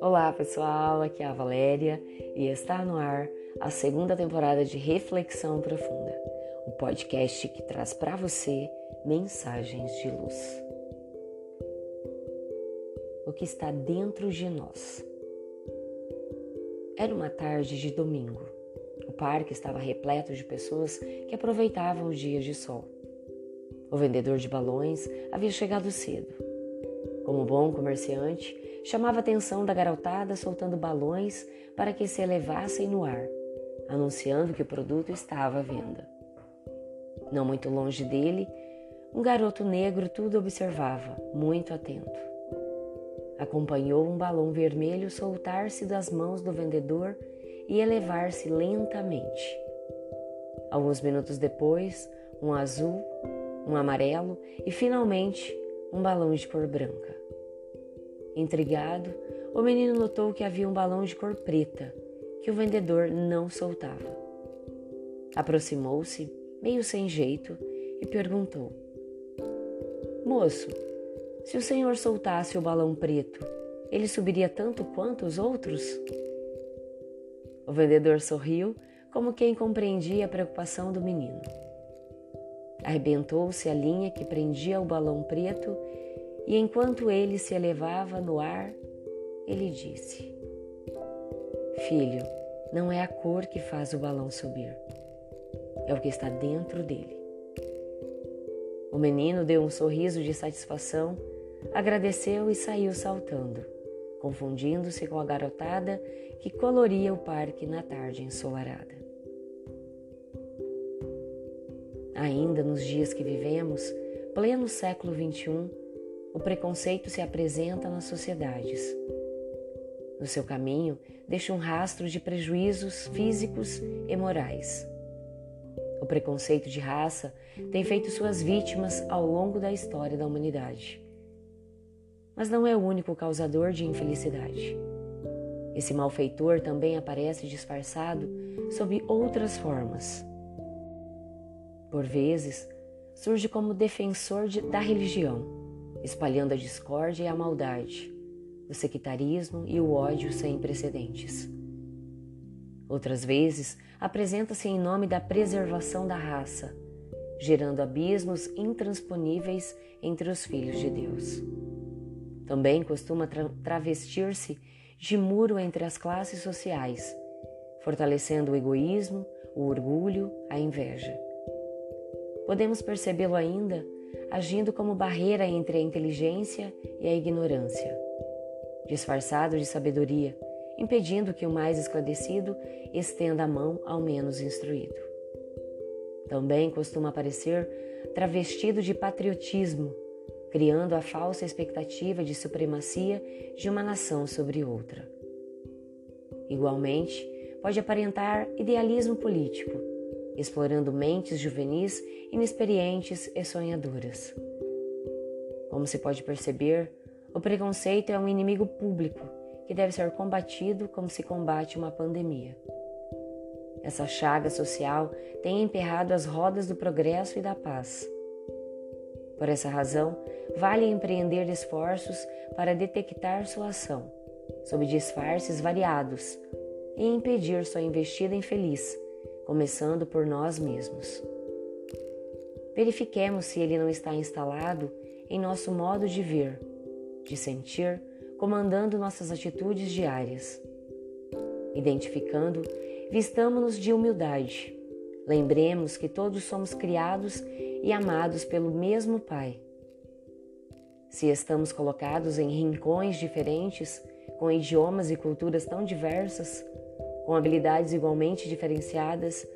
Olá pessoal, aqui é a Valéria e está no ar a segunda temporada de Reflexão Profunda, o podcast que traz para você mensagens de luz. O que está dentro de nós. Era uma tarde de domingo. O parque estava repleto de pessoas que aproveitavam os dias de sol. O vendedor de balões havia chegado cedo. Como bom comerciante, chamava a atenção da garotada soltando balões para que se elevassem no ar, anunciando que o produto estava à venda. Não muito longe dele, um garoto negro tudo observava, muito atento. Acompanhou um balão vermelho soltar-se das mãos do vendedor e elevar-se lentamente. Alguns minutos depois, um azul, um amarelo e finalmente um balão de cor branca. Intrigado, o menino notou que havia um balão de cor preta que o vendedor não soltava. Aproximou-se, meio sem jeito, e perguntou: Moço, se o senhor soltasse o balão preto, ele subiria tanto quanto os outros? O vendedor sorriu, como quem compreendia a preocupação do menino. Arrebentou-se a linha que prendia o balão preto e enquanto ele se elevava no ar, ele disse: Filho, não é a cor que faz o balão subir, é o que está dentro dele. O menino deu um sorriso de satisfação, agradeceu e saiu saltando, confundindo-se com a garotada que coloria o parque na tarde ensolarada. Ainda nos dias que vivemos, pleno século XXI, o preconceito se apresenta nas sociedades. No seu caminho, deixa um rastro de prejuízos físicos e morais. O preconceito de raça tem feito suas vítimas ao longo da história da humanidade. Mas não é o único causador de infelicidade. Esse malfeitor também aparece disfarçado sob outras formas. Por vezes, surge como defensor de, da religião espalhando a discórdia e a maldade, o sectarismo e o ódio sem precedentes. Outras vezes, apresenta-se em nome da preservação da raça, gerando abismos intransponíveis entre os filhos de Deus. Também costuma tra travestir-se de muro entre as classes sociais, fortalecendo o egoísmo, o orgulho, a inveja. Podemos percebê-lo ainda agindo como barreira entre a inteligência e a ignorância, disfarçado de sabedoria, impedindo que o mais esclarecido estenda a mão ao menos instruído. Também costuma aparecer travestido de patriotismo, criando a falsa expectativa de supremacia de uma nação sobre outra. Igualmente, pode aparentar idealismo político, explorando mentes juvenis inexperientes e sonhadoras. Como se pode perceber, o preconceito é um inimigo público que deve ser combatido como se combate uma pandemia. Essa chaga social tem emperrado as rodas do progresso e da paz. Por essa razão, vale empreender esforços para detectar sua ação, sob disfarces variados, e impedir sua investida infeliz começando por nós mesmos. Verifiquemos se ele não está instalado em nosso modo de ver, de sentir, comandando nossas atitudes diárias. Identificando, vistamos-nos de humildade. Lembremos que todos somos criados e amados pelo mesmo Pai. Se estamos colocados em rincões diferentes, com idiomas e culturas tão diversas, com habilidades igualmente diferenciadas,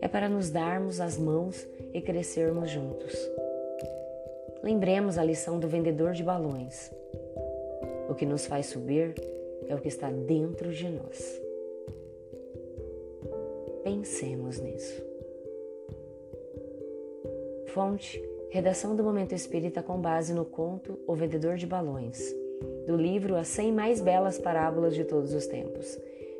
é para nos darmos as mãos e crescermos juntos. Lembremos a lição do vendedor de balões. O que nos faz subir é o que está dentro de nós. Pensemos nisso. Fonte: Redação do Momento Espírita com base no conto O Vendedor de Balões, do livro As 100 Mais Belas Parábolas de Todos os Tempos,